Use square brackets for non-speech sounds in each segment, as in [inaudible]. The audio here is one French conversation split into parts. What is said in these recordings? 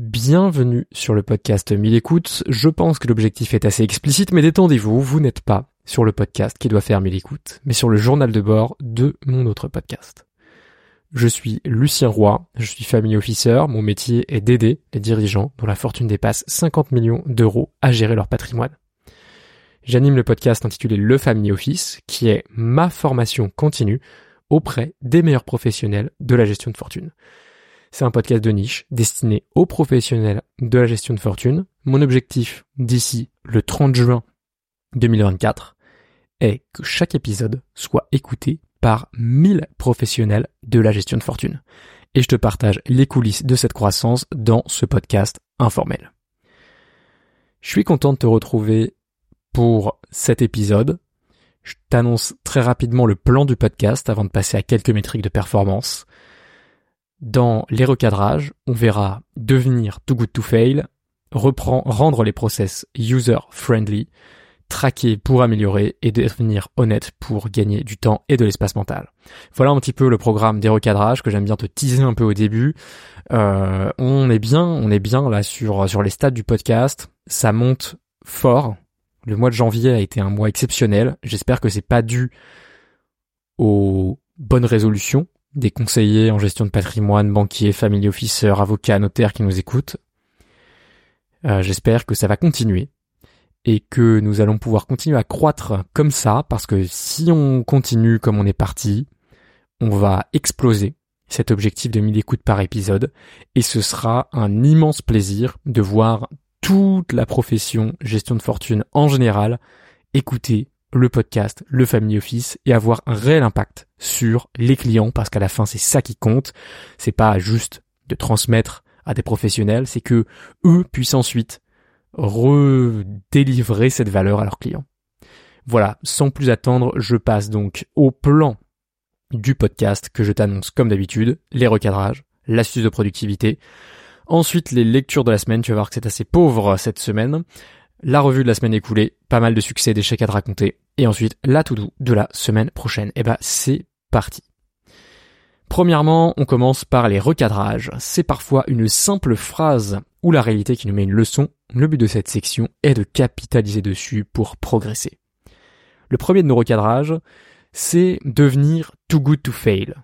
Bienvenue sur le podcast 1000 écoutes. Je pense que l'objectif est assez explicite, mais détendez-vous, vous n'êtes pas sur le podcast qui doit faire 1000 écoutes, mais sur le journal de bord de mon autre podcast. Je suis Lucien Roy, je suis family officer, mon métier est d'aider les dirigeants dont la fortune dépasse 50 millions d'euros à gérer leur patrimoine. J'anime le podcast intitulé Le Family Office, qui est ma formation continue auprès des meilleurs professionnels de la gestion de fortune. C'est un podcast de niche destiné aux professionnels de la gestion de fortune. Mon objectif d'ici le 30 juin 2024 est que chaque épisode soit écouté par 1000 professionnels de la gestion de fortune. Et je te partage les coulisses de cette croissance dans ce podcast informel. Je suis content de te retrouver pour cet épisode. Je t'annonce très rapidement le plan du podcast avant de passer à quelques métriques de performance. Dans les recadrages, on verra devenir too good to fail, reprend, rendre les process user friendly, traquer pour améliorer et devenir honnête pour gagner du temps et de l'espace mental. Voilà un petit peu le programme des recadrages que j'aime bien te teaser un peu au début. Euh, on est bien, on est bien là sur sur les stades du podcast. Ça monte fort. Le mois de janvier a été un mois exceptionnel. J'espère que c'est pas dû aux bonnes résolutions des conseillers en gestion de patrimoine, banquiers, family officer, avocats, notaires qui nous écoutent. Euh, J'espère que ça va continuer et que nous allons pouvoir continuer à croître comme ça parce que si on continue comme on est parti, on va exploser cet objectif de 1000 écoutes par épisode et ce sera un immense plaisir de voir toute la profession gestion de fortune en général écouter le podcast, le Family Office et avoir un réel impact sur les clients parce qu'à la fin c'est ça qui compte. C'est pas juste de transmettre à des professionnels, c'est que eux puissent ensuite redélivrer cette valeur à leurs clients. Voilà, sans plus attendre, je passe donc au plan du podcast que je t'annonce comme d'habitude, les recadrages, l'astuce de productivité, ensuite les lectures de la semaine, tu vas voir que c'est assez pauvre cette semaine, la revue de la semaine écoulée, pas mal de succès, d'échecs à te raconter, et ensuite la to do de la semaine prochaine. Et eh bah ben, c'est parti. Premièrement, on commence par les recadrages. C'est parfois une simple phrase ou la réalité qui nous met une leçon. Le but de cette section est de capitaliser dessus pour progresser. Le premier de nos recadrages, c'est devenir too good to fail.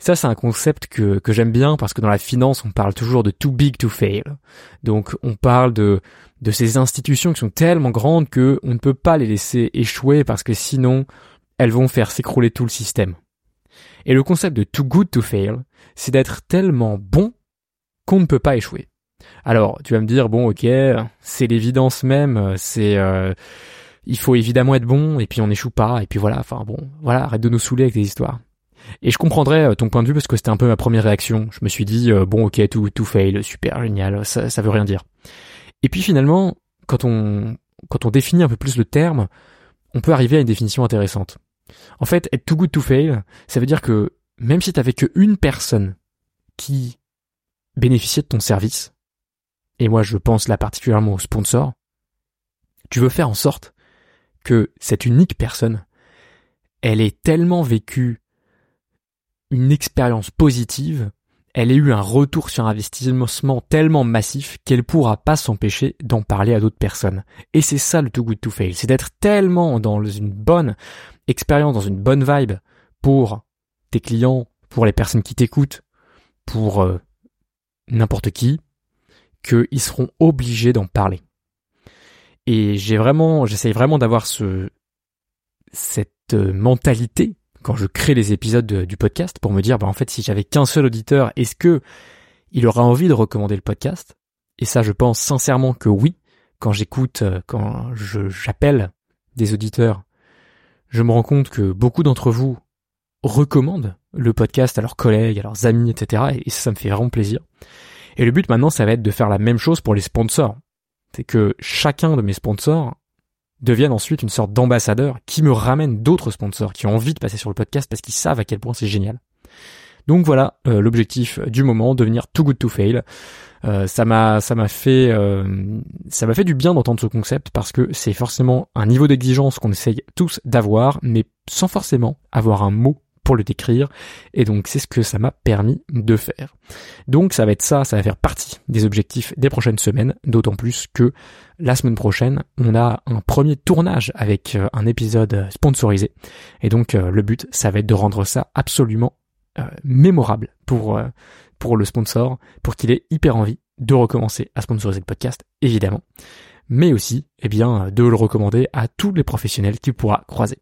Ça, c'est un concept que, que j'aime bien parce que dans la finance, on parle toujours de too big to fail. Donc, on parle de, de ces institutions qui sont tellement grandes que on ne peut pas les laisser échouer parce que sinon, elles vont faire s'écrouler tout le système. Et le concept de too good to fail, c'est d'être tellement bon qu'on ne peut pas échouer. Alors, tu vas me dire, bon, ok, c'est l'évidence même, c'est, euh, il faut évidemment être bon, et puis on n'échoue pas, et puis voilà, enfin bon, voilà, arrête de nous saouler avec des histoires. Et je comprendrais euh, ton point de vue parce que c'était un peu ma première réaction. Je me suis dit euh, bon ok tout tout fail, super génial, ça ça veut rien dire. Et puis finalement quand on quand on définit un peu plus le terme, on peut arriver à une définition intéressante. En fait, être too good to fail, ça veut dire que même si t'avais que une personne qui bénéficiait de ton service, et moi je pense là particulièrement au sponsor, tu veux faire en sorte que cette unique personne, elle ait tellement vécu une expérience positive, elle ait eu un retour sur investissement tellement massif qu'elle pourra pas s'empêcher d'en parler à d'autres personnes. Et c'est ça le too good to fail, c'est d'être tellement dans une bonne expérience, dans une bonne vibe pour tes clients, pour les personnes qui t'écoutent, pour euh, n'importe qui, qu'ils seront obligés d'en parler. Et j'ai vraiment, j'essaye vraiment d'avoir ce, cette euh, mentalité quand je crée les épisodes du podcast pour me dire, bah, en fait, si j'avais qu'un seul auditeur, est-ce que il aura envie de recommander le podcast? Et ça, je pense sincèrement que oui. Quand j'écoute, euh, quand j'appelle des auditeurs, je me rends compte que beaucoup d'entre vous recommandent le podcast à leurs collègues, à leurs amis, etc. Et ça, ça me fait vraiment plaisir. Et le but maintenant, ça va être de faire la même chose pour les sponsors. C'est que chacun de mes sponsors deviennent ensuite une sorte d'ambassadeur qui me ramène d'autres sponsors qui ont envie de passer sur le podcast parce qu'ils savent à quel point c'est génial. Donc voilà euh, l'objectif du moment, devenir too good to fail. Euh, ça m'a ça m'a fait euh, ça m'a fait du bien d'entendre ce concept parce que c'est forcément un niveau d'exigence qu'on essaye tous d'avoir, mais sans forcément avoir un mot le décrire. Et donc c'est ce que ça m'a permis de faire. Donc ça va être ça, ça va faire partie des objectifs des prochaines semaines, d'autant plus que la semaine prochaine, on a un premier tournage avec euh, un épisode sponsorisé. Et donc le but, ça va être de rendre ça absolument mémorable pour pour le sponsor, pour qu'il ait hyper envie de recommencer à sponsoriser le podcast, évidemment mais aussi eh bien, de le recommander à tous les professionnels qu'il pourra croiser.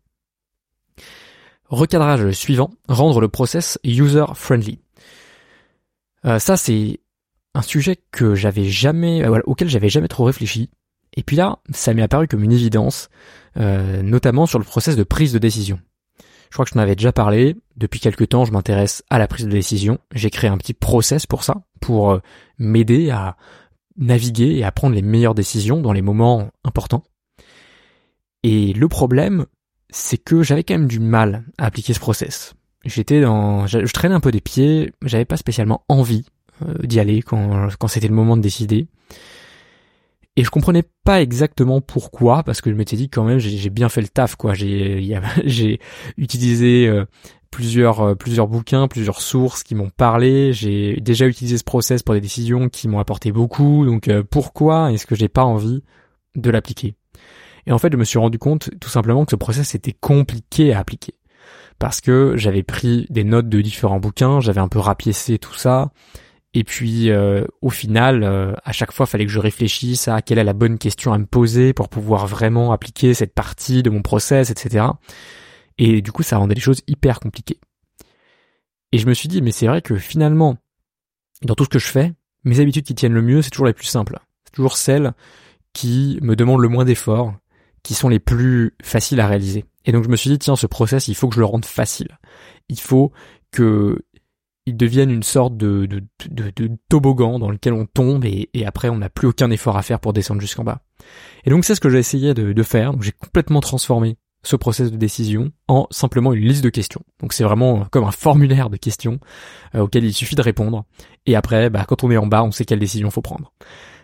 Recadrage suivant, rendre le process user-friendly. Euh, ça, c'est un sujet que j'avais jamais, euh, auquel j'avais jamais trop réfléchi. Et puis là, ça m'est apparu comme une évidence, euh, notamment sur le process de prise de décision. Je crois que je m'en avais déjà parlé. Depuis quelques temps, je m'intéresse à la prise de décision. J'ai créé un petit process pour ça, pour m'aider à naviguer et à prendre les meilleures décisions dans les moments importants. Et le problème, c'est que j'avais quand même du mal à appliquer ce process. J'étais dans, je, traînais un peu des pieds, j'avais pas spécialement envie euh, d'y aller quand, c'était le moment de décider. Et je comprenais pas exactement pourquoi, parce que je m'étais dit quand même j'ai bien fait le taf quoi. [laughs] J'ai utilisé euh, plusieurs euh, plusieurs bouquins, plusieurs sources qui m'ont parlé. J'ai déjà utilisé ce process pour des décisions qui m'ont apporté beaucoup. Donc pourquoi est-ce que j'ai pas envie de l'appliquer? Et en fait, je me suis rendu compte tout simplement que ce process était compliqué à appliquer parce que j'avais pris des notes de différents bouquins, j'avais un peu rapiécé tout ça. Et puis euh, au final, à chaque fois, il fallait que je réfléchisse à quelle est la bonne question à me poser pour pouvoir vraiment appliquer cette partie de mon process, etc. Et du coup, ça rendait les choses hyper compliquées. Et je me suis dit, mais c'est vrai que finalement, dans tout ce que je fais, mes habitudes qui tiennent le mieux, c'est toujours les plus simples. C'est toujours celles qui me demandent le moins d'efforts, qui sont les plus faciles à réaliser. Et donc je me suis dit, tiens, ce process, il faut que je le rende facile. Il faut que il devienne une sorte de, de, de, toboggan dans lequel on tombe et, et après on n'a plus aucun effort à faire pour descendre jusqu'en bas. Et donc c'est ce que j'ai essayé de, de faire. J'ai complètement transformé ce process de décision en simplement une liste de questions. Donc c'est vraiment comme un formulaire de questions euh, auquel il suffit de répondre. Et après, bah, quand on est en bas, on sait quelle décision faut prendre.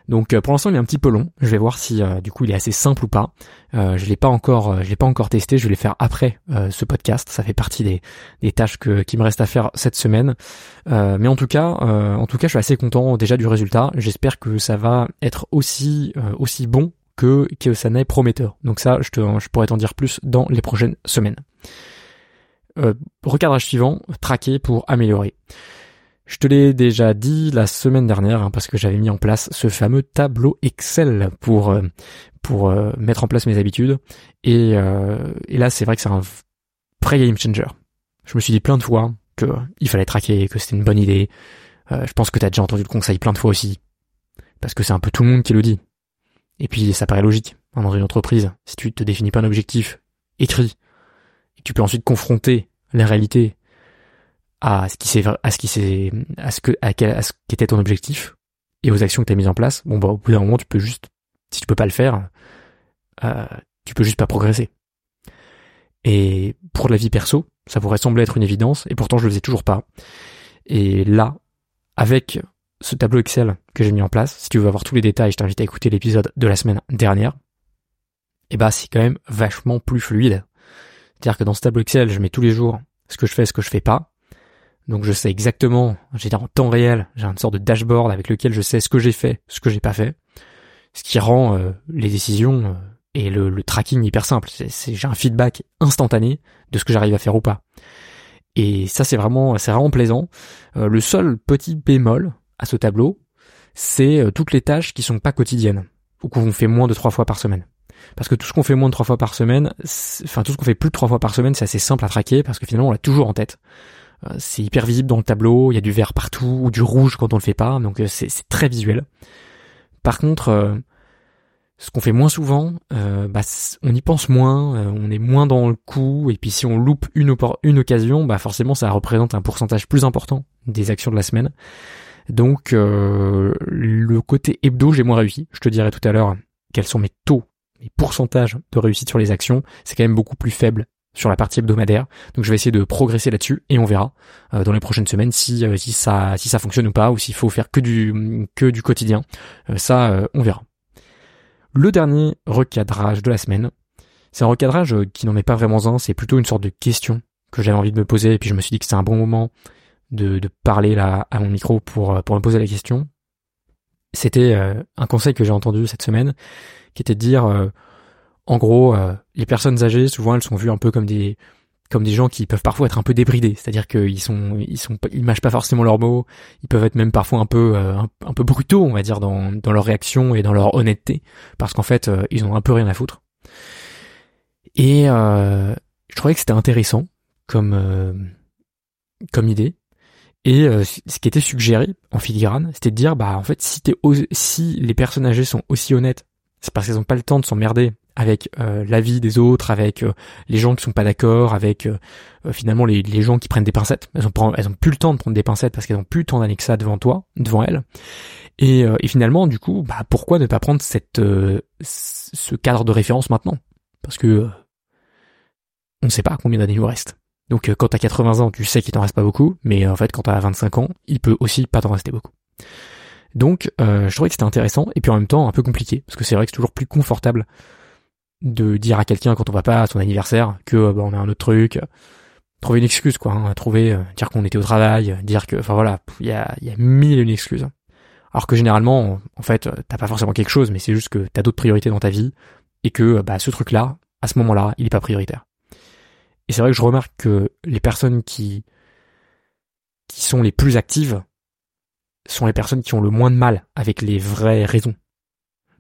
Donc euh, pour l'instant il est un petit peu long. Je vais voir si euh, du coup il est assez simple ou pas. je l'ai pas encore, je l'ai pas encore testé. Je vais le faire après ce podcast. Ça fait partie des, des tâches que, qui me restent à faire cette semaine. mais en tout cas, en tout cas, je suis assez content déjà du résultat. J'espère que ça va être aussi aussi bon que, que ça n'est prometteur. Donc ça, je, te, je pourrais t'en dire plus dans les prochaines semaines. Euh, recadrage suivant, traquer pour améliorer. Je te l'ai déjà dit la semaine dernière hein, parce que j'avais mis en place ce fameux tableau Excel pour euh, pour euh, mettre en place mes habitudes et, euh, là c'est vrai que c'est un vrai game changer. Je me suis dit plein de fois que il fallait traquer, que c'était une bonne idée. je pense que tu as déjà entendu le conseil plein de fois aussi parce que c'est un peu tout le monde qui le dit. Et puis ça paraît logique. Hein, dans une entreprise, si tu te définis pas un objectif écrit, et tu peux ensuite confronter la réalité à ce qui s'est, à ce qui s'est, à ce que, à, à ce qu'était ton objectif et aux actions que tu as mises en place, bon bah au bout d'un moment tu peux juste, si tu peux pas le faire, euh, tu peux juste pas progresser. Et pour la vie perso, ça pourrait sembler être une évidence, et pourtant je le faisais toujours pas. Et là, avec ce tableau Excel que j'ai mis en place, si tu veux avoir tous les détails, je t'invite à écouter l'épisode de la semaine dernière, et eh bah c'est quand même vachement plus fluide. C'est-à-dire que dans ce tableau Excel, je mets tous les jours ce que je fais, ce que je fais pas. Donc je sais exactement, j'ai en temps réel, j'ai une sorte de dashboard avec lequel je sais ce que j'ai fait, ce que j'ai pas fait. Ce qui rend euh, les décisions euh, et le, tracking hyper simple. J'ai un feedback instantané de ce que j'arrive à faire ou pas. Et ça c'est vraiment, c'est vraiment plaisant. Euh, le seul petit bémol, à ce tableau, c'est toutes les tâches qui sont pas quotidiennes ou qu'on fait moins de trois fois par semaine. Parce que tout ce qu'on fait moins de trois fois par semaine, enfin tout ce qu'on fait plus de trois fois par semaine, c'est assez simple à traquer parce que finalement on l'a toujours en tête. Euh, c'est hyper visible dans le tableau, il y a du vert partout ou du rouge quand on le fait pas, donc euh, c'est très visuel. Par contre, ce qu'on fait moins souvent, bah, on y pense moins, on est moins dans le coup, et puis si on loupe une, une occasion, bah forcément ça représente un pourcentage plus important des actions de la semaine. Donc euh, le côté hebdo, j'ai moins réussi. Je te dirai tout à l'heure quels sont mes taux, mes pourcentages de réussite sur les actions. C'est quand même beaucoup plus faible sur la partie hebdomadaire. Donc je vais essayer de progresser là-dessus et on verra euh, dans les prochaines semaines si euh, si ça si ça fonctionne ou pas ou s'il faut faire que du que du quotidien. ça on verra. Le dernier recadrage de la semaine, c'est un recadrage qui n'en est pas vraiment un, c'est plutôt une sorte de question que j'avais envie de me poser, et puis je me suis dit que c'était un bon moment de, de parler là à mon micro pour, pour me poser la question. C'était un conseil que j'ai entendu cette semaine, qui était de dire, en gros, les personnes âgées, souvent elles sont vues un peu comme des comme des gens qui peuvent parfois être un peu débridés, c'est-à-dire qu'ils sont ils sont ils mâchent pas forcément leurs mots, ils peuvent être même parfois un peu euh, un, peu brutaux, on va dire dans dans leur réaction et dans leur honnêteté parce qu'en fait euh, ils ont un peu rien à foutre. Et euh, je trouvais que c'était intéressant comme comme idée. Et ce qui était suggéré en filigrane, c'était de dire bah en fait si t'es si les personnes âgées sont aussi honnêtes, c'est parce qu'elles ont pas le temps de s'emmerder avec euh, l'avis des autres, avec euh, les gens qui sont pas d'accord, avec euh, finalement les, les, gens qui prennent des pincettes. Elles ont, elles ont plus le temps de prendre des pincettes parce qu'elles ont plus le temps d'années que ça devant toi, devant elles. Et, et, finalement, du coup, bah pourquoi ne pas prendre cette ce cadre de référence maintenant? Parce que on ne sait pas combien d'années il nous reste. Donc quand t'as 80 ans, tu sais qu'il t'en reste pas beaucoup, mais en fait quand t'as 25 ans, il peut aussi pas t'en rester beaucoup. Donc je trouvais que c'était intéressant et puis en même temps un peu compliqué parce que c'est vrai que c'est toujours plus confortable de dire à quelqu'un quand on va pas à son anniversaire que bah, on a un autre truc. Trouver une excuse quoi hein, trouver euh, dire qu'on était au travail dire que enfin voilà il y a il y a mille et une excuses. Alors que généralement en fait t'as pas forcément quelque chose mais c'est juste que t'as d'autres priorités dans ta vie et que bah ce truc là à ce moment là il est pas prioritaire. Et c'est vrai que je remarque que les personnes qui qui sont les plus actives sont les personnes qui ont le moins de mal avec les vraies raisons.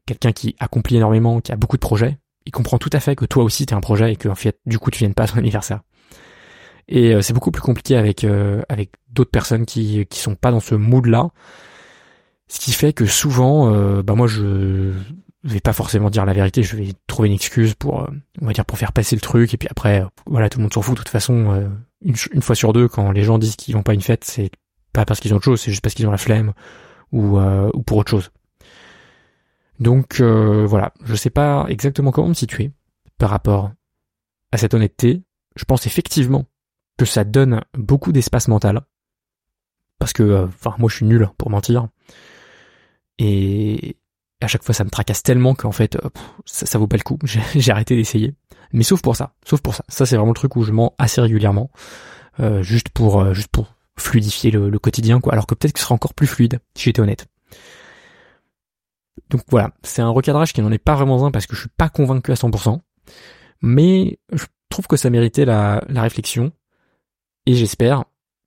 Quelqu'un qui accomplit énormément qui a beaucoup de projets il comprend tout à fait que toi aussi t'es un projet et que fait du coup tu viennes pas à son anniversaire. Et euh, c'est beaucoup plus compliqué avec euh, avec d'autres personnes qui qui sont pas dans ce mood là. Ce qui fait que souvent, euh, bah moi je vais pas forcément dire la vérité, je vais trouver une excuse pour on va dire pour faire passer le truc et puis après voilà tout le monde s'en fout de toute façon une, une, fois sur deux quand les gens disent qu'ils vont pas une fête c'est pas parce qu'ils ont autre chose c'est juste parce qu'ils ont la flemme ou ou pour autre chose donc euh, voilà, je sais pas exactement comment me situer par rapport à cette honnêteté. Je pense effectivement que ça donne beaucoup d'espace mental. Parce que, euh, enfin, moi je suis nul pour mentir. Et à chaque fois ça me tracasse tellement qu'en fait, euh, ça, ça vaut pas le coup. [laughs] J'ai arrêté d'essayer. Mais sauf pour ça, sauf pour ça. Ça c'est vraiment le truc où je mens assez régulièrement. juste pour juste pour fluidifier le, le quotidien, quoi. Alors que peut-être que ce sera encore plus fluide si j'étais honnête. Donc voilà, c'est un recadrage qui n'en est pas vraiment un parce que je suis pas convaincu à 100%, mais je trouve que ça méritait la, réflexion et j'espère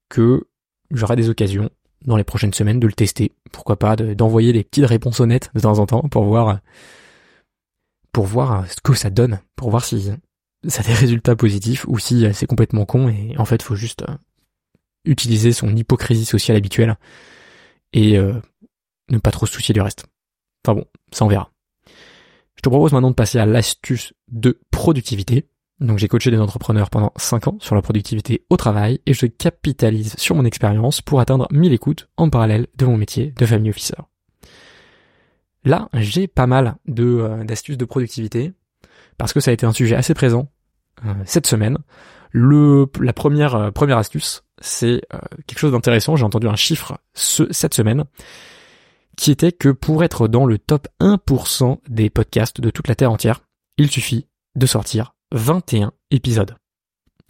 que j'aurai des occasions dans les prochaines semaines de le tester. Pourquoi pas d'envoyer des petites réponses honnêtes de temps en temps pour voir pour voir ce que ça donne, pour voir si ça a des résultats positifs ou si c'est complètement con et en fait faut juste utiliser son hypocrisie sociale habituelle et euh, ne pas trop se soucier du reste. Enfin bon, ça on verra. Je te propose maintenant de passer à l'astuce de productivité. Donc j'ai coaché des entrepreneurs pendant 5 ans sur la productivité au travail et je capitalise sur mon expérience pour atteindre 1000 écoutes en parallèle de mon métier de family officer. Là, j'ai pas mal de euh, d'astuces de productivité parce que ça a été un sujet assez présent euh, cette semaine. Le la première euh, première astuce, c'est quelque chose d'intéressant, j'ai entendu un chiffre cette semaine qui était que pour être dans le top 1% des podcasts de toute la Terre entière, il suffit de sortir 21 épisodes.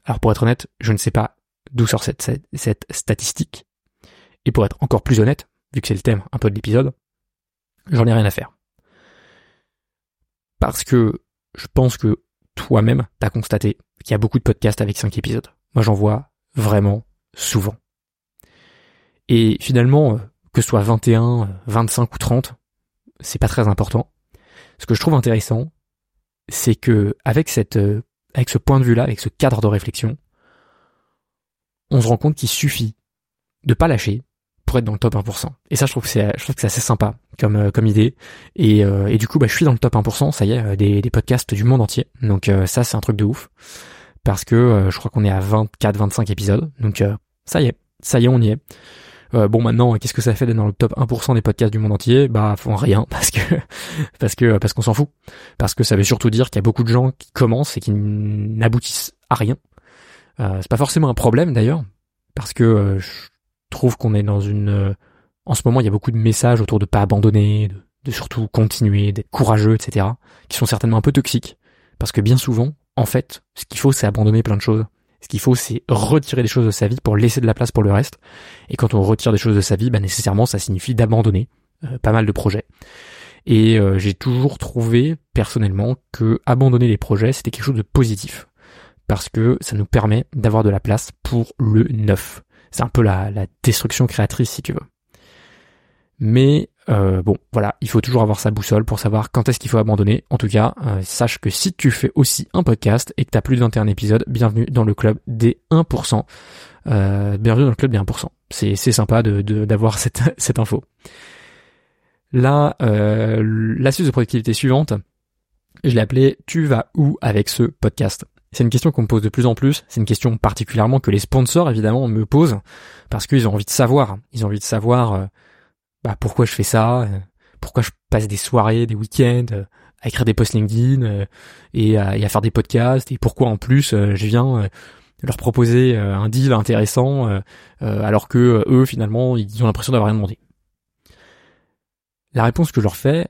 Alors pour être honnête, je ne sais pas d'où sort cette, statistique. Et pour être encore plus honnête, vu que c'est le thème un peu de l'épisode, j'en ai rien à faire. Parce que je pense que toi-même, t'as constaté qu'il y a beaucoup de podcasts avec 5 épisodes. Moi j'en vois vraiment souvent. Et finalement, euh, que ce soit 21, 25 ou 30, c'est pas très important. Ce que je trouve intéressant, c'est que avec cette, euh, avec ce point de vue-là, avec ce cadre de réflexion, on se rend compte qu'il suffit de pas lâcher pour être dans le top 1%. Et ça, je trouve que c'est, je trouve que c'est assez sympa comme, euh, comme idée. Et, euh, et du coup, bah, je suis dans le top 1%, ça y est, des, podcasts du monde entier. Donc ça, c'est un truc de ouf. Parce que je crois qu'on est à 24, 25 épisodes. Donc ça y est, ça y est, on y est. Euh, bon maintenant, qu'est-ce que ça fait d'être dans le top 1% des podcasts du monde entier? Bah rien [laughs] parce que parce que parce qu'on s'en fout. Parce que ça veut surtout dire qu'il y a beaucoup de gens qui commencent et qui n'aboutissent à rien. Euh, c'est pas forcément un problème d'ailleurs parce que euh, je trouve qu'on est dans une en ce moment il y a beaucoup de messages autour de pas abandonner, de, de surtout continuer, d'être courageux, etc. qui sont certainement un peu toxiques parce que bien souvent en fait ce qu'il faut c'est abandonner plein de choses Ce qu'il faut, c'est retirer des choses de sa vie pour laisser de la place pour le reste. Et quand on retire des choses de sa vie, bah, nécessairement, ça signifie d'abandonner euh, pas mal de projets. Et euh, j'ai toujours trouvé, personnellement, que abandonner les projets, c'était quelque chose de positif. Parce que ça nous permet d'avoir de la place pour le neuf. C'est un peu la, la destruction créatrice, si tu veux. Mais euh, bon, voilà, il faut toujours avoir sa boussole pour savoir quand est-ce qu'il faut abandonner. En tout cas, euh, sache que si tu fais aussi un podcast et que tu as plus de 21 épisodes, bienvenue dans le club des 1%. Euh, bienvenue dans le club des 1%. C'est, c'est sympa de, d'avoir [laughs] cette, cette info. Là, euh, l'astuce de productivité suivante, je l'ai appelée Tu vas où avec ce podcast? C'est une question qu'on me pose de plus en plus. C'est une question particulièrement que les sponsors, évidemment, me posent parce qu'ils ont envie de savoir. Ils ont envie de savoir bah, pourquoi je fais ça, euh, pourquoi je passe des soirées, des week-ends euh, à écrire des posts LinkedIn euh, et à, faire des podcasts, et pourquoi en plus je viens leur proposer un deal intéressant alors que eux finalement ils ont l'impression d'avoir rien demandé. La réponse que je leur fais,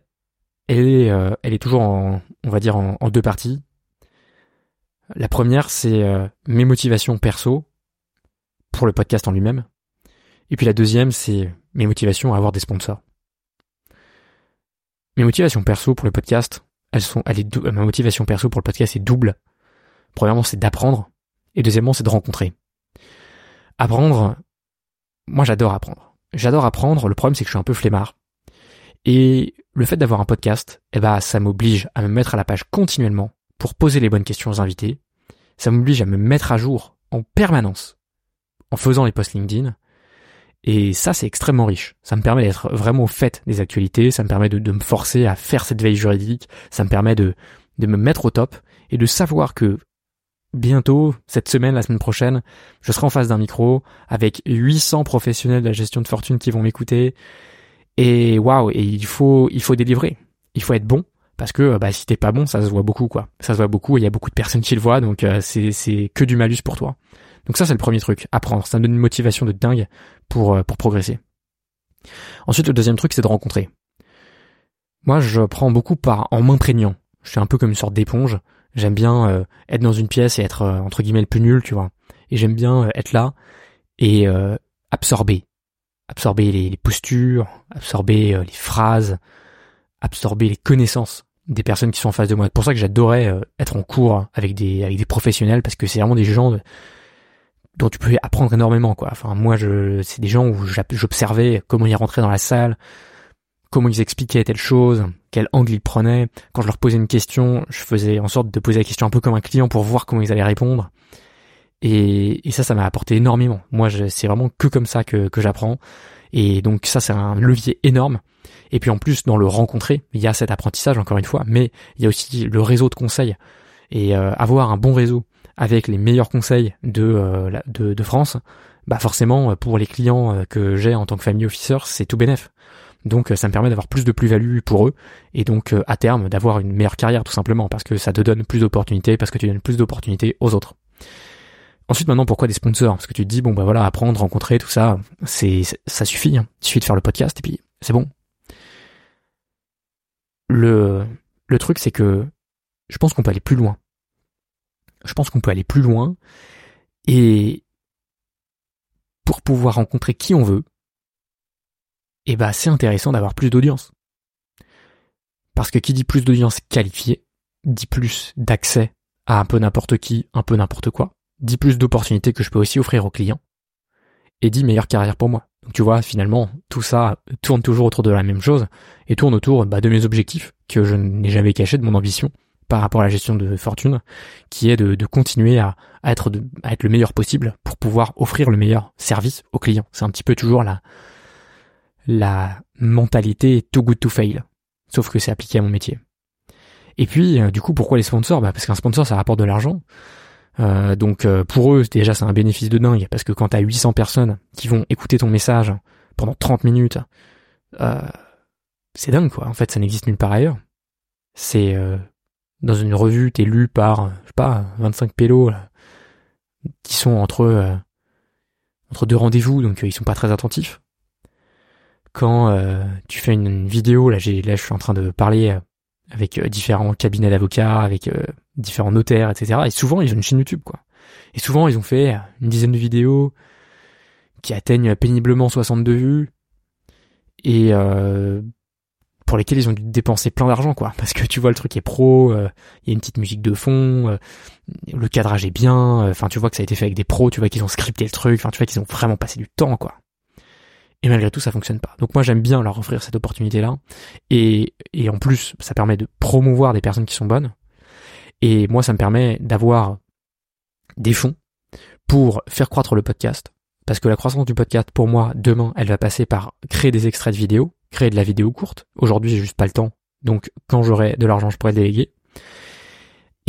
elle est, elle est toujours en, on va dire en, en deux parties. La première, c'est mes motivations perso pour le podcast en lui-même. Et puis la deuxième, c'est mes motivations à avoir des sponsors. Mes motivations perso pour le podcast, elles sont, ma motivation perso pour le podcast est double. Premièrement, c'est d'apprendre, et deuxièmement, c'est de rencontrer. Apprendre, moi j'adore apprendre. J'adore apprendre, le problème c'est que je suis un peu flemmard. Et le fait d'avoir un podcast, eh ben, ça m'oblige à me mettre à la page continuellement pour poser les bonnes questions aux invités. Ça m'oblige à me mettre à jour en permanence en faisant les posts LinkedIn et ça, c'est extrêmement riche. Ça me permet d'être vraiment au fait des actualités, ça me permet de, me forcer à faire cette veille juridique, ça me permet de, de me mettre au top et de savoir que bientôt, cette semaine, la semaine prochaine, je serai en face d'un micro avec 800 professionnels de la gestion de fortune qui vont m'écouter. Et waouh, et il faut, il faut délivrer. Il faut être bon. Parce que bah, si t'es pas bon, ça se voit beaucoup quoi. Ça se voit beaucoup. Il y a beaucoup de personnes qui le voient, donc euh, c'est c'est que du malus pour toi. Donc ça, c'est le premier truc, apprendre. Ça me donne une motivation de dingue pour, euh, pour progresser. Ensuite, le deuxième truc, c'est de rencontrer. Moi, je prends beaucoup par en m'imprégnant. Je suis un peu comme une sorte d'éponge. J'aime bien euh, être dans une pièce et être euh, entre guillemets le plus nul, tu vois. Et j'aime bien être là et absorber, absorber les, les, postures, absorber les phrases, absorber les connaissances des personnes qui sont en face de moi. C'est pour ça que j'adorais être en cours avec des avec des professionnels parce que c'est vraiment des gens dont tu peux apprendre énormément quoi. Enfin moi je c'est des gens où j'observais comment ils rentraient dans la salle, comment ils expliquaient telle chose, quel angle ils prenaient. Quand je leur posais une question, je faisais en sorte de poser la question un peu comme un client pour voir comment ils allaient répondre. Et, et ça, ça m'a apporté énormément. Moi, c'est vraiment que comme ça que, que j'apprends. Et donc ça, c'est un levier énorme. Et puis en plus, dans le rencontrer, il y a cet apprentissage encore une fois, mais il y a aussi le réseau de conseils. Et euh, avoir un bon réseau avec les meilleurs conseils de, euh, de, France, bah forcément pour les clients euh, que j'ai en tant que family officer, c'est tout bénef. Donc ça me permet d'avoir plus de plus-value pour eux et donc euh, à terme d'avoir une meilleure carrière tout simplement parce que ça te donne plus d'opportunités, parce que tu donnes plus d'opportunités aux autres. Ensuite maintenant pourquoi des sponsors? Parce que tu te dis bon bah voilà apprendre, rencontrer tout ça, c'est ça suffit, hein. il suffit de faire le podcast et puis c'est bon. Le le truc c'est que je pense qu'on peut aller plus loin je pense qu'on peut aller plus loin et pour pouvoir rencontrer qui on veut, eh ben c'est intéressant d'avoir plus d'audience. Parce que qui dit plus d'audience qualifiée, dit plus d'accès à un peu n'importe qui, un peu n'importe quoi, dit plus d'opportunités que je peux aussi offrir aux clients, et dit meilleure carrière pour moi. Donc tu vois, finalement, tout ça tourne toujours autour de la même chose, et tourne autour bah, de mes objectifs, que je n'ai jamais cachés, de mon ambition, par rapport à la gestion de fortune, qui est de, continuer à, être à être le meilleur possible pour pouvoir offrir le meilleur service aux clients. C'est un petit peu toujours la, la mentalité too good to fail, sauf que c'est appliqué à mon métier. Et puis, euh, du coup, pourquoi les sponsors? Bah Parce qu'un sponsor, ça rapporte de l'argent. Euh, donc euh, pour eux, déjà, c'est un bénéfice de dingue, parce que quand t'as 800 personnes qui vont écouter ton message pendant 30 minutes, c'est dingue, quoi. En fait, ça n'existe nulle part ailleurs. C'est dans une revue, t'es lu par, je sais pas, 25 pélos, qui sont entre, euh, entre deux rendez-vous, donc euh, ils sont pas très attentifs. Quand euh, tu fais une, vidéo, là, j'ai, là, je suis en train de parler avec différents cabinets d'avocats, avec différents notaires, etc. Et souvent, ils ont une chaîne YouTube, quoi. Et souvent, ils ont fait une dizaine de vidéos qui atteignent péniblement 62 vues et euh, pour lesquelles ils ont dû dépenser plein d'argent, quoi. Parce que tu vois, le truc est pro, euh, il y a une petite musique de fond, euh, le cadrage est bien, euh, enfin, tu vois que ça a été fait avec des pros, tu vois qu'ils ont scripté le truc, enfin, tu vois qu'ils ont vraiment passé du temps, quoi. Et malgré tout, ça fonctionne pas. Donc moi, j'aime bien leur offrir cette opportunité-là. Et, et en plus, ça permet de promouvoir des personnes qui sont bonnes. Et moi, ça me permet d'avoir des fonds pour faire croître le podcast. Parce que la croissance du podcast, pour moi, demain, elle va passer par créer des extraits de vidéos, créer de la vidéo courte. Aujourd'hui, j'ai juste pas le temps. Donc, quand j'aurai de l'argent, je pourrai le déléguer.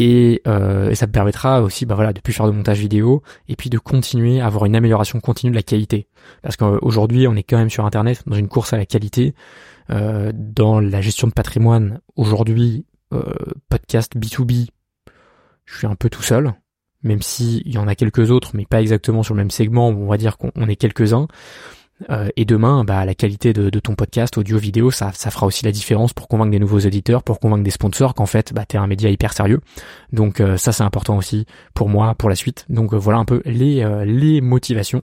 Et, euh, et, ça me permettra aussi bah voilà de plus faire de montage vidéo et puis de continuer à avoir une amélioration continue de la qualité parce qu'aujourd'hui on est quand même sur internet dans une course à la qualité euh, dans la gestion de patrimoine aujourd'hui euh, podcast B2B je suis un peu tout seul même si il y en a quelques autres mais pas exactement sur le même segment on va dire qu'on est quelques-uns euh, et demain, bah, la qualité de, ton podcast audio vidéo, ça, ça fera aussi la différence pour convaincre des nouveaux éditeurs, pour convaincre des sponsors qu'en fait, bah, t'es un média hyper sérieux. Donc euh, ça, c'est important aussi pour moi, pour la suite. Donc euh, voilà un peu les les motivations.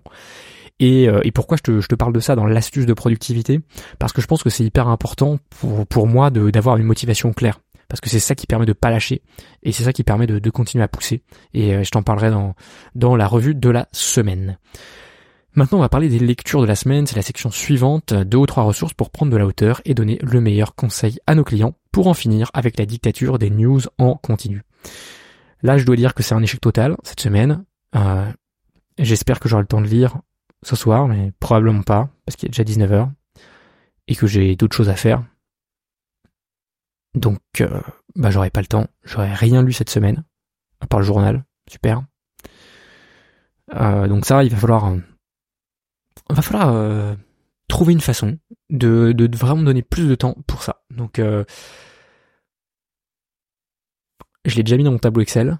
Et, et pourquoi je te, je te parle de ça dans l'astuce de productivité? Parce que je pense que c'est hyper important pour, pour moi d'avoir une motivation claire. Parce que c'est ça qui permet de pas lâcher et c'est ça qui permet de, de continuer à pousser. Et je t'en parlerai dans, dans la revue de la semaine. Maintenant, on va parler des lectures de la semaine. C'est la section suivante. Deux ou trois ressources pour prendre de la hauteur et donner le meilleur conseil à nos clients pour en finir avec la dictature des news en continu. Là, je dois dire que c'est un échec total cette semaine. Euh, J'espère que j'aurai le temps de lire ce soir, mais probablement pas, parce qu'il est déjà 19h et que j'ai d'autres choses à faire. Donc, euh, bah, j'aurai pas le temps. J'aurai rien lu cette semaine, à part le journal. Super. Euh, donc ça, il va falloir va falloir euh, trouver une façon de, vraiment donner plus de temps pour ça. Donc, euh, je l'ai déjà mis dans mon tableau Excel.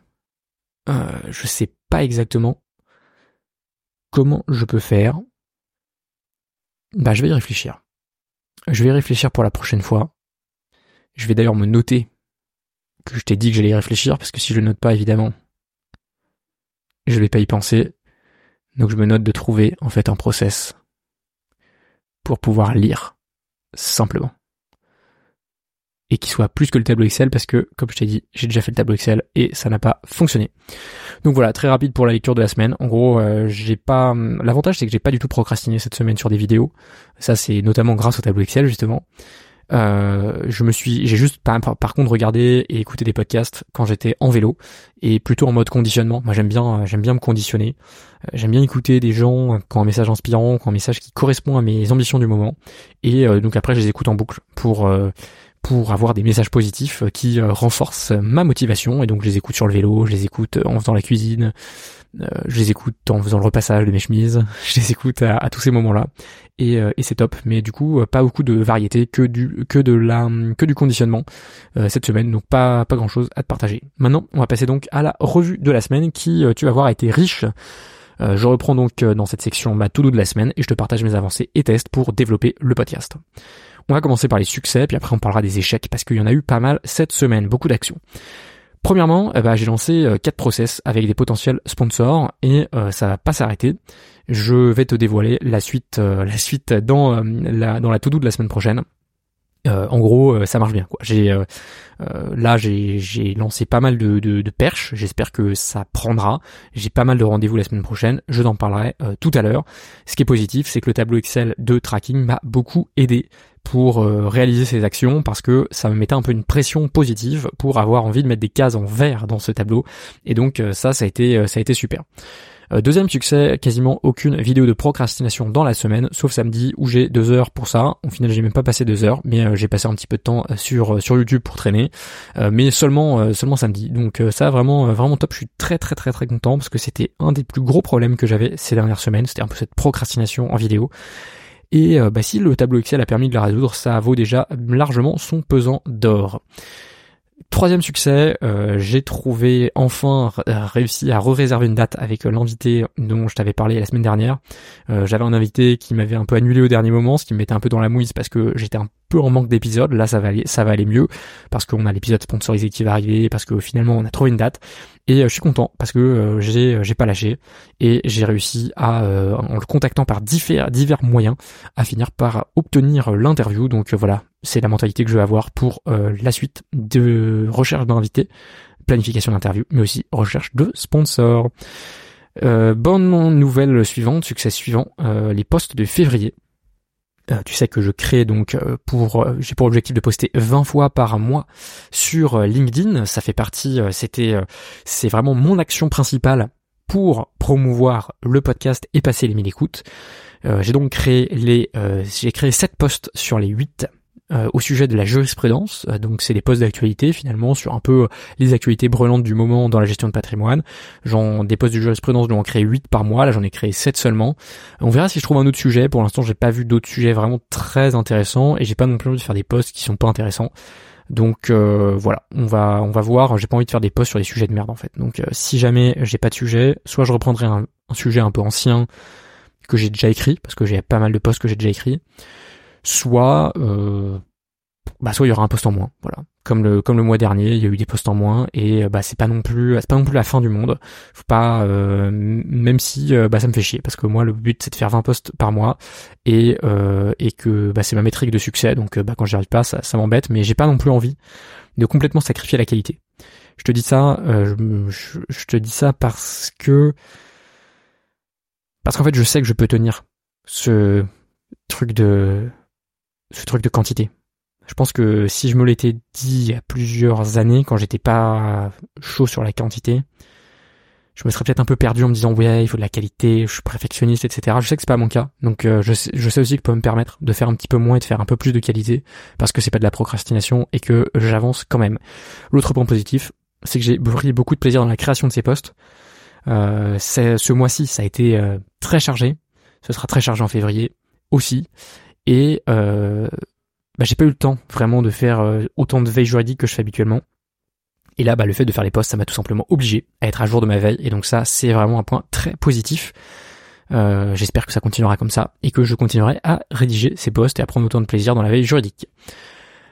Euh, je sais pas exactement comment je peux faire. Bah, je vais y réfléchir. Je vais y réfléchir pour la prochaine fois. Je vais d'ailleurs me noter que je t'ai dit que j'allais y réfléchir, parce que si je le note pas, évidemment, je vais pas y penser. Donc je me note de trouver en fait un process pour pouvoir lire simplement. Et qui soit plus que le tableau Excel parce que, comme je t'ai dit, j'ai déjà fait le tableau Excel et ça n'a pas fonctionné. Donc voilà, très rapide pour la lecture de la semaine. En gros, euh, j'ai pas. L'avantage c'est que j'ai pas du tout procrastiné cette semaine sur des vidéos. Ça c'est notamment grâce au tableau Excel justement. Euh, je me suis, j'ai juste par, contre regardé et écouté des podcasts quand j'étais en vélo et plutôt en mode conditionnement. Moi j'aime bien, j'aime bien me conditionner. Euh, j'aime bien écouter des gens quand un message inspirant, quand un message qui correspond à mes ambitions du moment. Et euh, donc après je les écoute en boucle pour pour avoir des messages positifs qui renforcent ma motivation et donc je les écoute sur le vélo, je les écoute en faisant la cuisine, euh, je les écoute en faisant le repassage de mes chemises, [laughs] je les écoute à, tous ces moments-là et, euh, et c'est top. Mais du coup, euh, pas beaucoup de variété, que du que de la que du conditionnement cette semaine, donc pas pas grand chose à te partager. Maintenant, on va passer donc à la revue de la semaine qui, tu vas voir, a été riche. je reprends donc dans cette section ma to-do de la semaine et je te partage mes avancées et tests pour développer le podcast. On va commencer par les succès, puis après on parlera des échecs parce qu'il y en a eu pas mal cette semaine, beaucoup d'actions. Premièrement, eh ben, j'ai lancé euh, quatre process avec des potentiels sponsors et euh, ça va pas s'arrêter. Je vais te dévoiler la suite, euh, la suite dans la dans la to-do de la semaine prochaine. En gros, ça marche bien. Quoi. J'ai là, j'ai, lancé pas mal de, perches. J'espère que ça prendra. J'ai pas mal de rendez-vous la semaine prochaine. Je t'en parlerai tout à l'heure. Ce qui est positif, c'est que le tableau Excel de tracking m'a beaucoup aidé pour euh, réaliser ces actions parce que ça me mettait un peu une pression positive pour avoir envie de mettre des cases en vert dans ce tableau et donc euh, ça ça a été euh, ça a été super. Deuxième succès, quasiment aucune vidéo de procrastination dans la semaine, sauf samedi où j'ai deux heures pour ça. Au final, j'ai même pas passé deux heures, mais j'ai passé un petit peu de temps sur sur YouTube pour traîner, mais seulement seulement samedi. Donc ça vraiment vraiment top. Je suis très très très très content parce que c'était un des plus gros problèmes que j'avais ces dernières semaines. C'était un peu cette procrastination en vidéo. Et euh, bah, si le tableau Excel a permis de la résoudre, ça vaut déjà largement son pesant d'or. Troisième succès, euh, j'ai trouvé enfin réussi à re-réserver une date avec l'invité dont je t'avais parlé la semaine dernière. J'avais un invité qui m'avait un peu annulé au dernier moment, ce qui me mettait un peu dans la mouise parce que j'étais un peu en manque d'épisodes. Là, ça va aller, ça va aller mieux parce qu'on a l'épisode sponsorisé qui va arriver, parce que finalement on a trouvé une date. Et je suis content parce que j'ai j'ai pas lâché et j'ai réussi à en le contactant par divers moyens à finir par obtenir l'interview. Donc voilà, c'est la mentalité que je vais avoir pour euh, la suite de recherche d'invités, planification d'interview, mais aussi recherche de sponsors. Euh, bonne nouvelle suivante, succès suivant, euh, les posts de février. tu sais que je crée donc pour j'ai pour objectif de poster 20 fois par mois sur LinkedIn, ça fait partie c'était c'est vraiment mon action principale pour promouvoir le podcast et passer les 1000 écoutes. j'ai donc créé les j'ai créé 7 posts sur les 8 euh, au sujet de la jurisprudence. Euh, donc c'est des postes d'actualité finalement sur un peu euh, les actualités brûlantes du moment dans la gestion de patrimoine. J'en des postes de jurisprudence, j'en crée 8 par mois. Là j'en ai créé 7 seulement. On verra si je trouve un autre sujet. Pour l'instant j'ai pas vu d'autres sujets vraiment très intéressants et j'ai pas non plus envie de faire des posts qui sont pas intéressants. Donc voilà, on va on va voir. J'ai pas envie de faire des posts sur des sujets de merde en fait. Donc si jamais j'ai pas de sujet, soit je reprendrai un, un sujet un peu ancien que j'ai déjà écrit parce que j'ai pas mal de posts que j'ai déjà écrits soit euh, bah soit il y aura un poste en moins voilà. Comme le comme le mois dernier il y a eu des postes en moins et bah c'est pas non plus c'est pas non plus la fin du monde. Faut pas euh, même si euh, bah ça me fait chier parce que moi le but c'est de faire 20 postes par mois et et que bah c'est ma métrique de succès. Donc bah quand j'y arrive pas ça, ça m'embête mais j'ai pas non plus envie de complètement sacrifier la qualité. Je te dis ça je, je te dis ça parce que parce qu'en fait je sais que je peux tenir ce truc de ce truc de quantité. Je pense que si je me l'étais dit il y a plusieurs années, quand j'étais pas chaud sur la quantité, je me serais peut-être un peu perdu en me disant ouais il faut de la qualité, je suis perfectionniste, etc. Je sais que c'est pas mon cas, donc euh, je, sais, aussi que je peux me permettre de faire un petit peu moins et de faire un peu plus de qualité parce que c'est pas de la procrastination et que j'avance quand même. L'autre point positif, c'est que j'ai pris beaucoup de plaisir dans la création de ces postes. Euh, ce mois-ci, ça a été euh, très chargé. Ce sera très chargé en février aussi. Et euh, bah, j'ai pas eu le temps vraiment de faire euh, autant de veille juridique que je fais habituellement. Et là, bah, le fait de faire les posts, ça m'a tout simplement obligé à être à jour de ma veille. Et donc ça, c'est vraiment un point très positif. Euh, J'espère que ça continuera comme ça et que je continuerai à rédiger ces posts et à prendre autant de plaisir dans la veille juridique.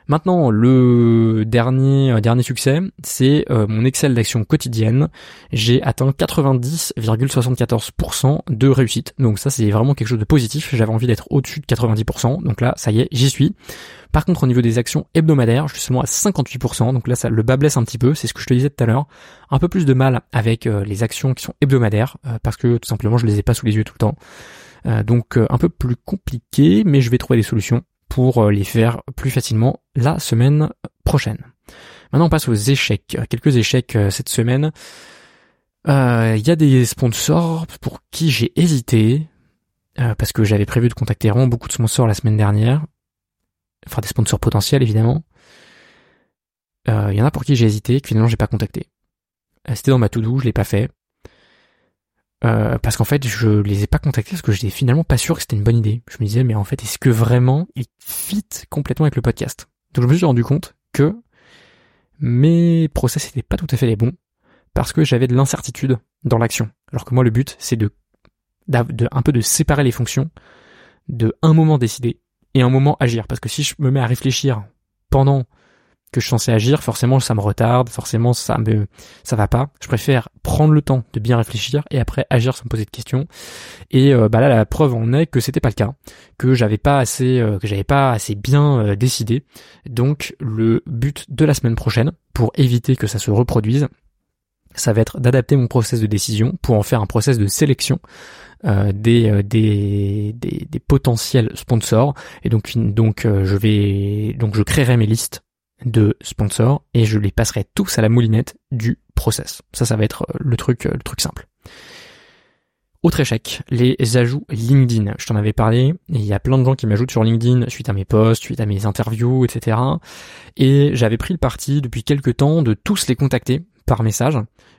Maintenant, le dernier euh, dernier succès, c'est euh, mon Excel d'action quotidienne. J'ai atteint 90,74% de réussite. Donc ça, c'est vraiment quelque chose de positif. J'avais envie d'être au-dessus de 90%. Donc là, ça y est, j'y suis. Par contre, au niveau des actions hebdomadaires, je suis seulement à 58%. Donc là, ça le bas blesse un petit peu. C'est ce que je te disais tout à l'heure. Un peu plus de mal avec euh, les actions qui sont hebdomadaires parce que tout simplement, je les ai pas sous les yeux tout le temps. donc un peu plus compliqué, mais je vais trouver des solutions pour euh, les faire plus facilement la semaine prochaine. Maintenant on passe aux échecs. Quelques échecs euh, cette semaine. Euh, il y a des sponsors pour qui j'ai hésité, parce que j'avais prévu de contacter vraiment beaucoup de sponsors la semaine dernière. Enfin des sponsors potentiels évidemment. Il y en a pour qui j'ai hésité, que finalement j'ai pas contacté. C'était dans ma to-do, je l'ai pas fait. Euh, parce qu'en fait, je les ai pas contactés parce que j'étais finalement pas sûr que c'était une bonne idée. Je me disais, mais en fait, est-ce que vraiment ils fit complètement avec le podcast? Donc je me suis rendu compte que mes process n'étaient pas tout à fait les bons parce que j'avais de l'incertitude dans l'action. Alors que moi, le but, c'est de, de un peu de séparer les fonctions, de un moment décider et un moment agir. Parce que si je me mets à réfléchir pendant que je suis censé agir, forcément ça me retarde, forcément ça me ça va pas. Je préfère prendre le temps de bien réfléchir et après agir sans me poser de questions. Et euh, bah là la preuve en est que c'était pas le cas, que j'avais pas assez euh, que j'avais pas assez bien euh, décidé. Donc le but de la semaine prochaine pour éviter que ça se reproduise, ça va être d'adapter mon process de décision pour en faire un process de sélection des, des, des, des, potentiels sponsors et donc donc je vais donc je créerai mes listes de sponsors et je les passerai tous à la moulinette du process. Ça, ça va être euh, le truc, euh, le truc simple. Autre échec, les ajouts LinkedIn. Je t'en avais parlé. il y a plein de gens qui m'ajoutent sur LinkedIn suite à mes posts, suite à mes interviews, etc. Et j'avais pris le parti depuis quelques temps de tous les contacter par message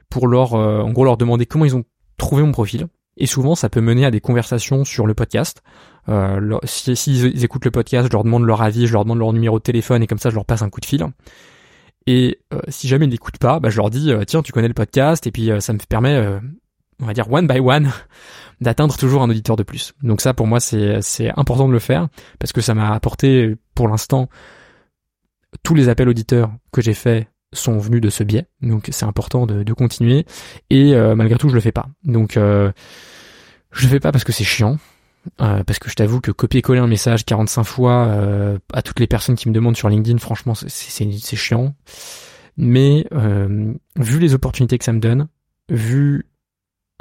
pour leur, euh, en gros, leur demander comment ils ont trouvé mon profil. Et souvent, ça peut mener à des conversations sur le podcast. Euh, S'ils si, écoutent le podcast, je leur demande leur avis, je leur demande leur numéro de téléphone et comme ça, je leur passe un coup de fil. Et si jamais ils n'écoutent pas, bah, je leur dis tiens tu connais le podcast et puis ça me permet, on va dire one by one, [laughs] d'atteindre toujours un auditeur de plus. Donc ça pour moi c'est c'est important de le faire parce que ça m'a apporté pour l'instant tous les appels auditeurs que j'ai faits sont venus de ce biais, donc c'est important de, de, continuer. Et euh, malgré tout, je le fais pas. Donc euh, je le fais pas parce que c'est chiant, euh, parce que je t'avoue que copier-coller un message 45 fois euh, à toutes les personnes qui me demandent sur LinkedIn, franchement, c'est chiant. Mais vu les opportunités que ça me donne, vu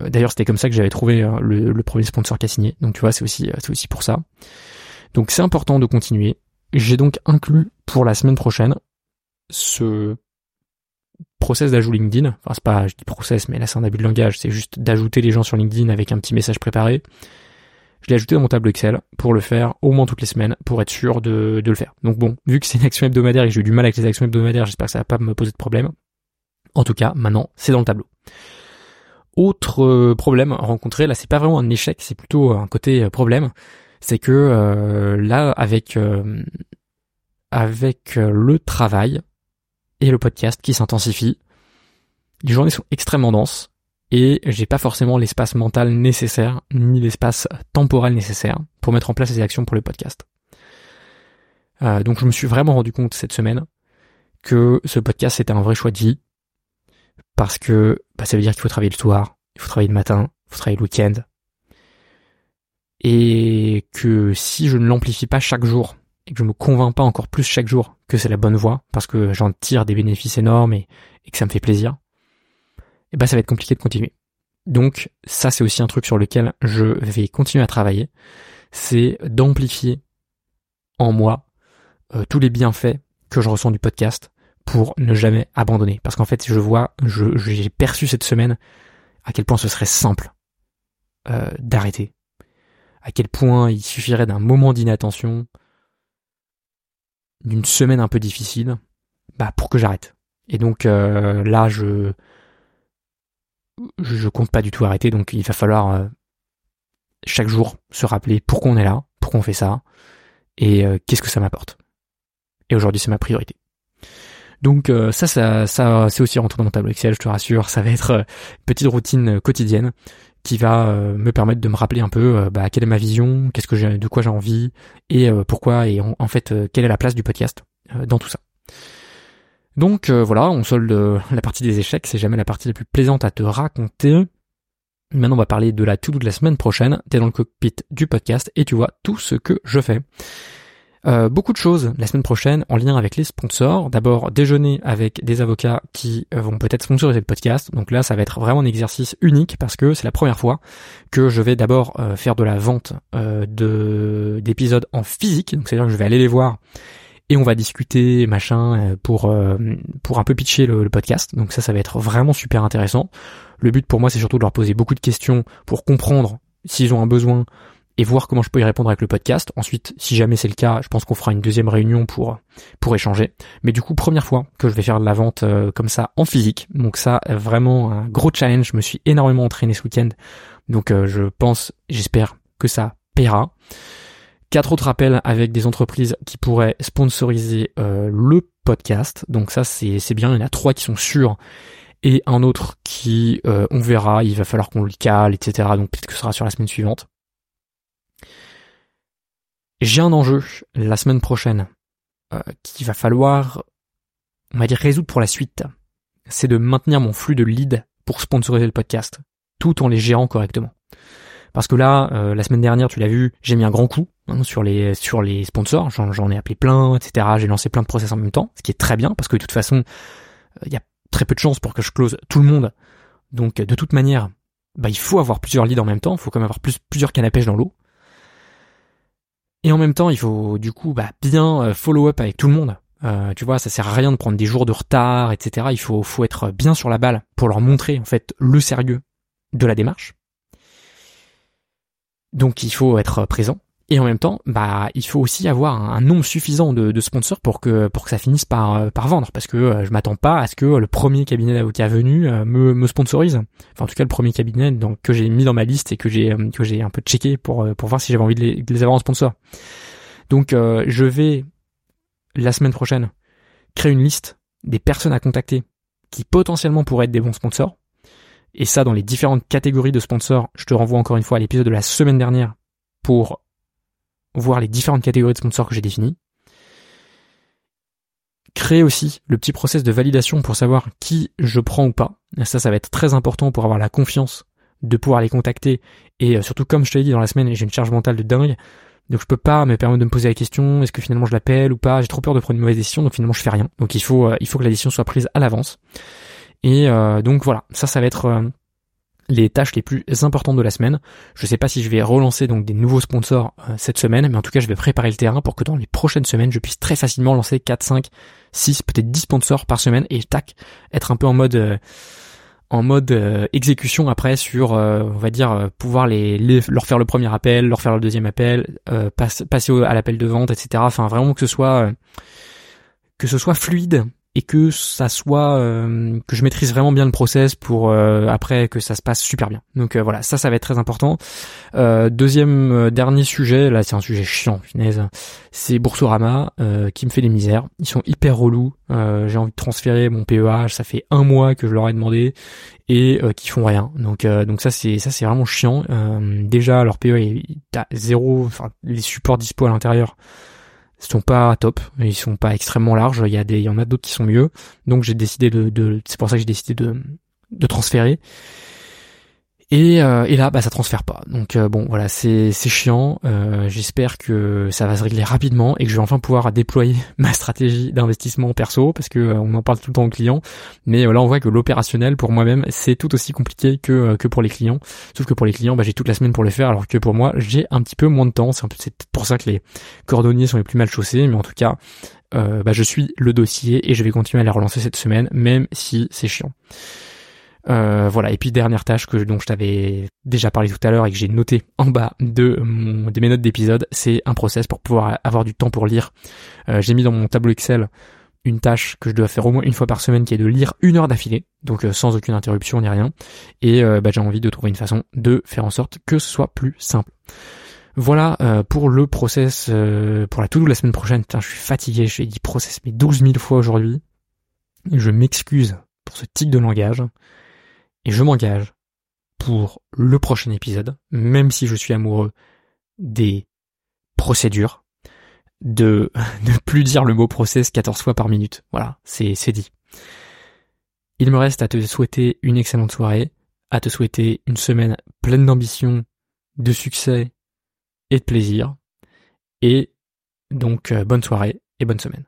D'ailleurs, c'était comme ça que j'avais trouvé le, le, premier sponsor qui a signé. Donc tu vois, c'est aussi, c'est aussi pour ça. Donc c'est important de continuer. J'ai donc inclus pour la semaine prochaine ce process d'ajout LinkedIn. Enfin, c'est pas, je dis process, mais là c'est un abus de langage. C'est juste d'ajouter les gens sur LinkedIn avec un petit message préparé. Je l'ai ajouté dans mon tableau Excel pour le faire au moins toutes les semaines pour être sûr de, de le faire. Donc bon, vu que c'est une action hebdomadaire et que j'ai eu du mal avec les actions hebdomadaires, j'espère que ça va pas me poser de problème. En tout cas, maintenant, c'est dans le tableau. Autre euh, problème rencontré, là c'est pas vraiment un échec, c'est plutôt un côté euh, problème, c'est que euh, là avec avec le travail et le podcast qui s'intensifie, les journées sont extrêmement denses et j'ai pas forcément l'espace mental nécessaire ni l'espace temporel nécessaire pour mettre en place ces actions pour le podcast. Euh, donc je me suis vraiment rendu compte cette semaine que ce podcast c'était un vrai choix de vie parce que bah, ça veut dire qu'il faut travailler le soir, il faut travailler le matin, il faut travailler le week-end et que si je ne l'amplifie pas chaque jour et que je me convainc pas encore plus chaque jour que c'est la bonne voie parce que j'en tire des bénéfices énormes et, que ça me fait plaisir, eh ben ça va être compliqué de continuer. Donc ça c'est aussi un truc sur lequel je vais continuer à travailler, c'est d'amplifier en moi euh, tous les bienfaits que je ressens du podcast pour ne jamais abandonner. Parce qu'en fait je vois, j'ai perçu cette semaine à quel point ce serait simple euh, d'arrêter, à quel point il suffirait d'un moment d'inattention, d'une semaine un peu difficile, bah pour que j'arrête. Et donc euh, là, je je compte pas du tout arrêter, donc il va falloir euh, chaque jour se rappeler pourquoi on est là, pourquoi on fait ça, et euh, qu'est-ce que ça m'apporte. Et aujourd'hui, c'est ma priorité. Donc ça, ça, ça, c'est aussi rentré dans mon tableau Excel, je te rassure. Ça va être une petite routine quotidienne qui va euh, me permettre de me rappeler un peu euh, bah, quelle est ma vision, qu'est-ce que j'ai, de quoi j'ai envie et euh, pourquoi et en, fait quelle est la place du podcast dans tout ça. Donc voilà, on solde la partie des échecs, c'est jamais la partie la plus plaisante à te raconter. Maintenant, on va parler de la to-do de la semaine prochaine. T'es dans le cockpit du podcast et tu vois tout ce que je fais. Euh, beaucoup de choses la semaine prochaine en lien avec les sponsors. D'abord déjeuner avec des avocats qui euh, vont peut-être sponsoriser le podcast. Donc là, ça va être vraiment un exercice unique parce que c'est la première fois que je vais d'abord euh, faire de la vente de d'épisodes en physique. Donc c'est-à-dire que je vais aller les voir et on va discuter machin pour pour un peu pitcher le, podcast. Donc ça, ça va être vraiment super intéressant. Le but pour moi, c'est surtout de leur poser beaucoup de questions pour comprendre s'ils ont un besoin et voir comment je peux y répondre avec le podcast. Ensuite, si jamais c'est le cas, je pense qu'on fera une deuxième réunion pour pour échanger. Mais du coup, première fois que je vais faire de la vente euh, comme ça en physique. Donc ça, vraiment un gros challenge. Je me suis énormément entraîné ce week-end. Donc euh, je pense, j'espère que ça paiera. Quatre autres appels avec des entreprises qui pourraient sponsoriser euh, le podcast. Donc ça, c'est bien. Il y en a trois qui sont sûrs et un autre qui, on verra, il va falloir qu'on le cale, etc. Donc peut-être que ce sera sur la semaine suivante. J'ai un enjeu la semaine prochaine euh, qu'il va falloir, on va dire, résoudre pour la suite. C'est de maintenir mon flux de leads pour sponsoriser le podcast, tout en les gérant correctement. Parce que là, euh, la semaine dernière, tu l'as vu, j'ai mis un grand coup sur les sur les sponsors. J'en ai appelé plein, etc. J'ai lancé plein de process en même temps, ce qui est très bien parce que de toute façon, il y a très peu de chances pour que je close tout le monde. Donc de toute manière, bah, il faut avoir plusieurs leads en même temps. Il faut quand même avoir plus, plusieurs cannes dans l'eau. Et en même temps, il faut du coup bah, bien euh, follow up avec tout le monde. Euh, tu vois, ça sert à rien de prendre des jours de retard, etc. Il faut, faut être bien sur la balle pour leur montrer en fait le sérieux de la démarche. Donc il faut être présent. Et en même temps, bah, il faut aussi avoir un, nombre suffisant de, sponsors pour que pour que ça finisse par euh, par vendre, parce que euh, je m'attends pas à ce que le premier cabinet d'avocats venu euh, me, sponsorise. Enfin, en tout cas, le premier cabinet que j'ai mis dans ma liste et que j'ai que j'ai un peu checké pour pour voir si j'avais envie de les, de les, avoir en sponsor. Donc, je vais la semaine prochaine créer une liste des personnes à contacter qui potentiellement pourraient être des bons sponsors. Et ça, dans les différentes catégories de sponsors, je te renvoie encore une fois à l'épisode de la semaine dernière pour voir les différentes catégories de sponsors que j'ai définies. Créer aussi le petit process de validation pour savoir qui je prends ou pas. Ça, ça va être très important pour avoir la confiance de pouvoir les contacter. Et euh, surtout, comme je te l'ai dit dans la semaine, j'ai une charge mentale de dingue. Donc je peux pas me permettre de me poser la question, est-ce que finalement je l'appelle ou pas? J'ai trop peur de prendre une mauvaise décision, donc finalement je fais rien. Donc il faut, euh, il faut que la décision soit prise à l'avance. Et euh, donc voilà, ça, ça va être les tâches les plus importantes de la semaine. Je sais pas si je vais relancer donc des nouveaux sponsors euh, cette semaine, mais en tout cas je vais préparer le terrain pour que dans les prochaines semaines je puisse très facilement lancer 4, 5, 6, peut-être 10 sponsors par semaine et tac, être un peu en mode euh, en mode euh, exécution après sur on va dire pouvoir les, leur faire le premier appel, leur faire le deuxième appel, passer à l'appel de vente, etc. Enfin vraiment que ce soit que ce soit fluide et que ça soit euh, que je maîtrise vraiment bien le process pour euh, après que ça se passe super bien. Donc euh, voilà, ça ça va être très important. deuxième dernier sujet, là c'est un sujet chiant. C'est Boursorama qui me fait des misères. Ils sont hyper relous. J'ai envie de transférer mon PEH, ça fait un mois que je leur ai demandé et qui font rien. Donc donc ça c'est ça c'est vraiment chiant. déjà leur est à zéro, enfin les supports dispo à l'intérieur sont pas top, ils sont pas extrêmement larges. Il y a des, il y en a d'autres qui sont mieux. Donc j'ai décidé de, de c'est pour ça que j'ai décidé de, de transférer. Et, euh, et là, bah, ça transfère pas. Donc euh, bon, voilà, c'est chiant. Euh, j'espère que ça va se régler rapidement et que je vais enfin pouvoir déployer [laughs] ma stratégie d'investissement perso, parce que on en parle tout le temps aux clients. Mais là, on voit que l'opérationnel pour moi-même, c'est tout aussi compliqué que que pour les clients. Sauf que pour les clients, bah, j'ai toute la semaine pour le faire, alors que pour moi, j'ai un petit peu moins de temps. C'est pour ça que les cordonniers sont les plus mal chaussés. Mais en tout cas, bah, je suis le dossier et je vais continuer à les relancer cette semaine, même si c'est chiant. Euh, voilà. Et puis dernière tâche que dont je t'avais déjà parlé tout à l'heure et que j'ai noté en bas de, mon, mes notes d'épisode, c'est un process pour pouvoir avoir du temps pour lire. Euh, j'ai mis dans mon tableau Excel une tâche que je dois faire au moins une fois par semaine qui est de lire une heure d'affilée, donc euh, sans aucune interruption ni rien. Et bah, j'ai envie de trouver une façon de faire en sorte que ce soit plus simple. Voilà pour le process, pour la to-do la semaine prochaine. Putain, je suis fatigué, je dit process mais 12 000 fois aujourd'hui. Je m'excuse pour ce type de langage. Et je m'engage pour le prochain épisode, même si je suis amoureux des procédures, de [laughs] ne plus dire le mot process 14 fois par minute. Voilà, c'est, dit. Il me reste à te souhaiter une excellente soirée, à te souhaiter une semaine pleine d'ambition, de succès et de plaisir. Et donc, euh, bonne soirée et bonne semaine.